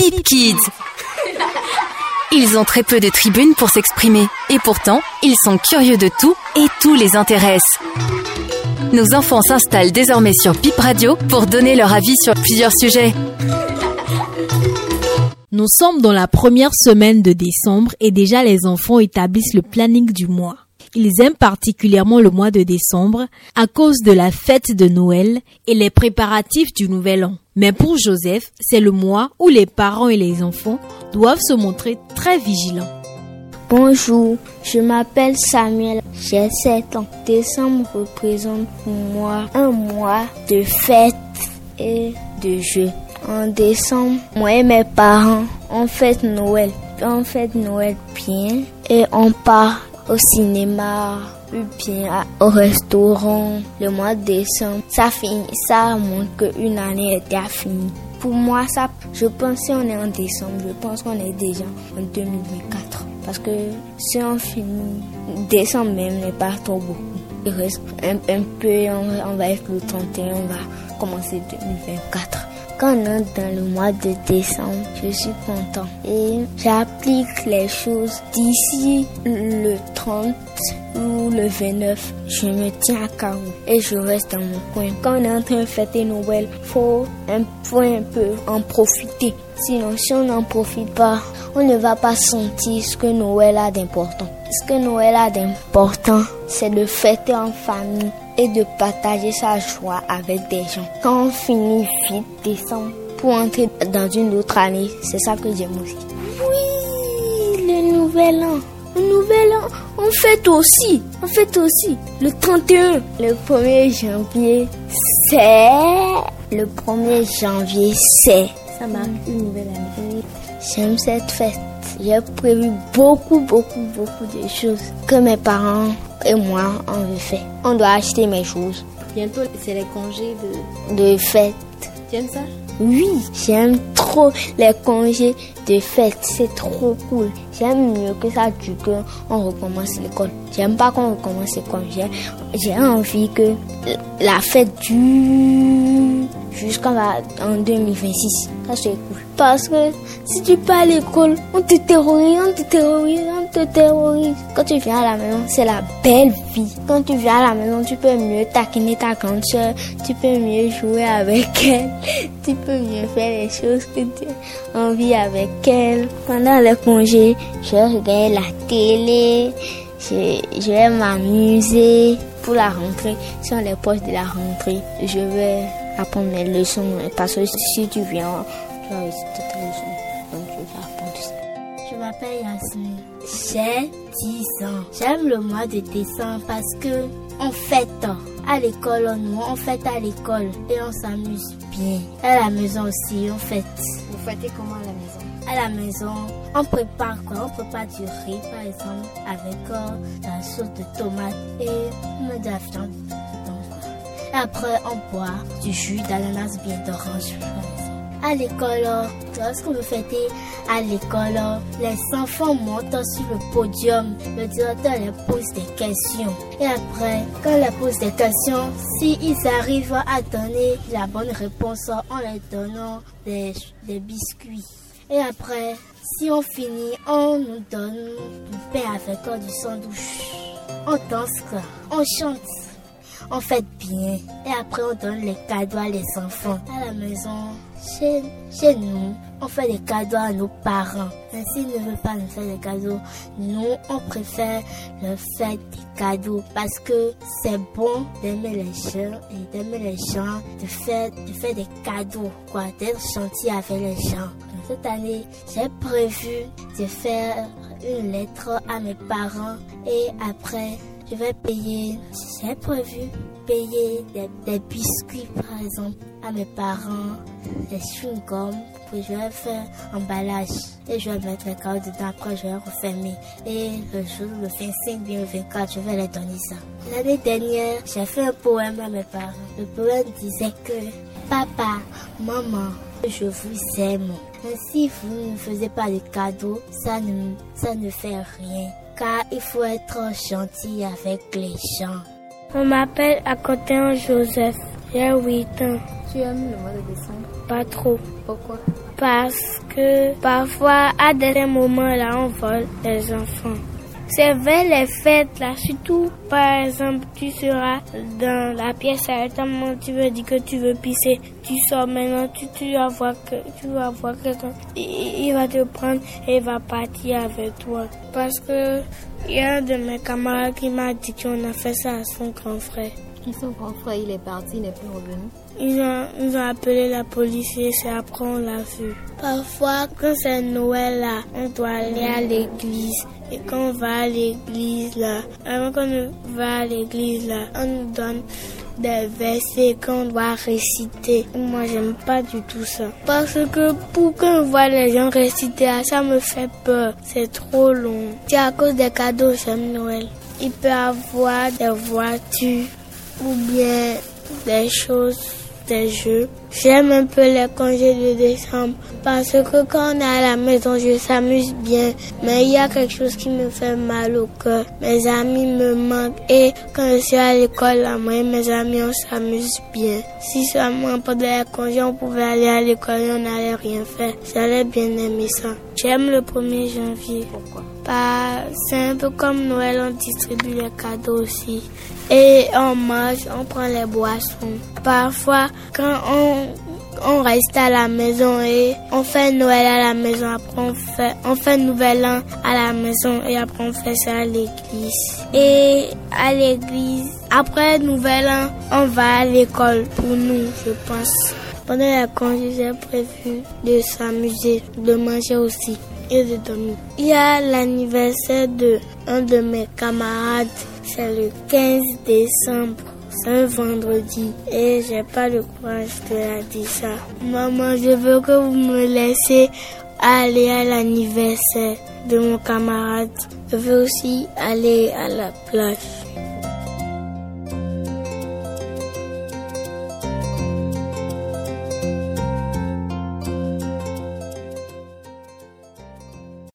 Bip Kids. Ils ont très peu de tribunes pour s'exprimer et pourtant, ils sont curieux de tout et tout les intéresse. Nos enfants s'installent désormais sur Bip Radio pour donner leur avis sur plusieurs sujets. Nous sommes dans la première semaine de décembre et déjà les enfants établissent le planning du mois. Ils aiment particulièrement le mois de décembre à cause de la fête de Noël et les préparatifs du Nouvel An. Mais pour Joseph, c'est le mois où les parents et les enfants doivent se montrer très vigilants. Bonjour, je m'appelle Samuel, j'ai 7 ans. Décembre représente pour moi un mois de fête et de jeux. En décembre, moi et mes parents, on fête Noël. On fête Noël bien et on part au cinéma, ou bien au restaurant. Le mois de décembre, ça finit, ça montre qu'une année était finie. Pour moi, ça, je pense si on est en décembre, je pense qu'on est déjà en 2024. Parce que si on finit, décembre même n'est pas trop beaucoup. Il reste un, peu, on, on va être le 31, on va commencer 2024. Quand on est dans le mois de décembre, je suis content et j'applique les choses d'ici le 30 ou le 29. Je me tiens à carreau et je reste dans mon coin. Quand on est en train de fêter Noël, faut un peu, un peu en profiter. Sinon, si on n'en profite pas, on ne va pas sentir ce que Noël a d'important. Ce que Noël a d'important, c'est de fêter en famille et de partager sa joie avec des gens. Quand on finit vite décembre pour entrer dans une autre année, c'est ça que j'aime aussi. Oui, le nouvel an. Le nouvel an, on fête aussi. On fête aussi. Le 31, le 1er janvier, c'est... Le 1er janvier, c'est... Ça marque une nouvelle année. J'aime cette fête. J'ai prévu beaucoup, beaucoup, beaucoup de choses que mes parents et moi, on veut faire. On doit acheter mes choses. Bientôt, c'est les congés de... De fête. Tu aimes ça? Oui, j'aime trop les congés de fête. C'est trop cool. J'aime mieux que ça du que on recommence l'école. J'aime pas qu'on recommence l'école. J'ai envie que la fête dure jusqu'en en 2026. Ça, c'est cool. Parce que si tu pars à l'école, on te terrorise, on te terrorise, te terrorise. Quand tu viens à la maison, c'est la belle vie. Quand tu viens à la maison, tu peux mieux taquiner ta grande soeur, tu peux mieux jouer avec elle, tu peux mieux faire les choses que tu as envie avec elle. Pendant les congés, je vais regarder la télé, je, je vais m'amuser. Pour la rentrée, si on est de la rentrée, je vais apprendre mes leçons. Parce que si tu viens, tu vas réciter tes leçons. M'appelle Yasmine. J'ai 10 ans. J'aime le mois de décembre parce que on fête à l'école, nous on fête à l'école et on s'amuse bien. À la maison aussi, on fête. Vous fêtez comment à la maison? À la maison, on prépare quoi? On prépare du riz par exemple avec euh, la sauce de tomate et on de la viande. Et après, on boit du jus d'ananas bien d'orange. À l'école, lorsqu'on veut fêter? À l'école, les enfants montent sur le podium. Le directeur leur pose des questions. Et après, quand ils pose des questions, s'ils arrivent à donner la bonne réponse, on leur donne des, des biscuits. Et après, si on finit, on nous donne du pain avec du sandwich. On danse, on chante on fête bien. Et après, on donne les cadeaux à les enfants. À la maison, chez, nous, on fait des cadeaux à nos parents. Mais s'ils ne veulent pas nous faire des cadeaux, nous, on préfère leur faire des cadeaux parce que c'est bon d'aimer les gens et d'aimer les gens, de faire, de faire des cadeaux, quoi, d'être gentil avec les gens. Cette année, j'ai prévu de faire une lettre à mes parents et après, je vais payer, j'ai prévu payer des biscuits par exemple à mes parents, des chewing-gums, puis je vais faire emballage et je vais mettre les cartes dedans, après je vais refermer. Et le jour, le 25 bien le 24, je vais les donner ça. L'année dernière, j'ai fait un poème à mes parents. Le poème disait que Papa, maman, je vous aime. Mais si vous ne faisiez pas de cadeaux, ça ne, ça ne fait rien car il faut être gentil avec les gens. On m'appelle Akotin Joseph. J'ai 8 ans. Tu aimes le mois de décembre Pas trop. Pourquoi? Parce que parfois, à des moments là, on vole les enfants. C'est vers les fêtes là, surtout par exemple, tu seras dans la pièce à un moment, tu veux dire que tu veux pisser, tu sors maintenant, tu, tu vas voir que tu vas voir quelqu'un, il, il va te prendre et il va partir avec toi. Parce que il y a un de mes camarades qui m'a dit qu'on a fait ça à son grand frère. Et son grand frère, il est parti, il n'est plus revenu. Ils ont, appelé la police et c'est après l'a vu. Parfois, quand c'est Noël là, on doit aller à l'église. Et quand on va à l'église là, avant qu'on va à l'église là, on nous donne des versets qu'on doit réciter. Moi, j'aime pas du tout ça. Parce que pour qu'on voit les gens réciter, ça me fait peur. C'est trop long. C'est à cause des cadeaux, j'aime Noël. Il peut avoir des voitures ou bien des choses, des jeux. J'aime un peu les congés de décembre parce que quand on est à la maison, je s'amuse bien. Mais il y a quelque chose qui me fait mal au cœur. Mes amis me manquent et quand je suis à l'école, moi et mes amis, on s'amuse bien. Si seulement pendant les congés, on pouvait aller à l'école et on n'allait rien faire, j'allais bien aimer ça. J'aime le 1er janvier. Pourquoi? Bah, C'est un peu comme Noël, on distribue les cadeaux aussi. Et on mange, on prend les boissons. Parfois, quand on, on reste à la maison et on fait Noël à la maison, après on fait, on fait Nouvel An à la maison et après on fait ça à l'église. Et à l'église, après Nouvel An, on va à l'école pour nous, je pense. Pendant la congé, j'ai prévu de s'amuser, de manger aussi de. Il y a l'anniversaire de un de mes camarades, c'est le 15 décembre. C'est un vendredi et j'ai pas le courage de la dire ça. Maman, je veux que vous me laissez aller à l'anniversaire de mon camarade. Je veux aussi aller à la plage.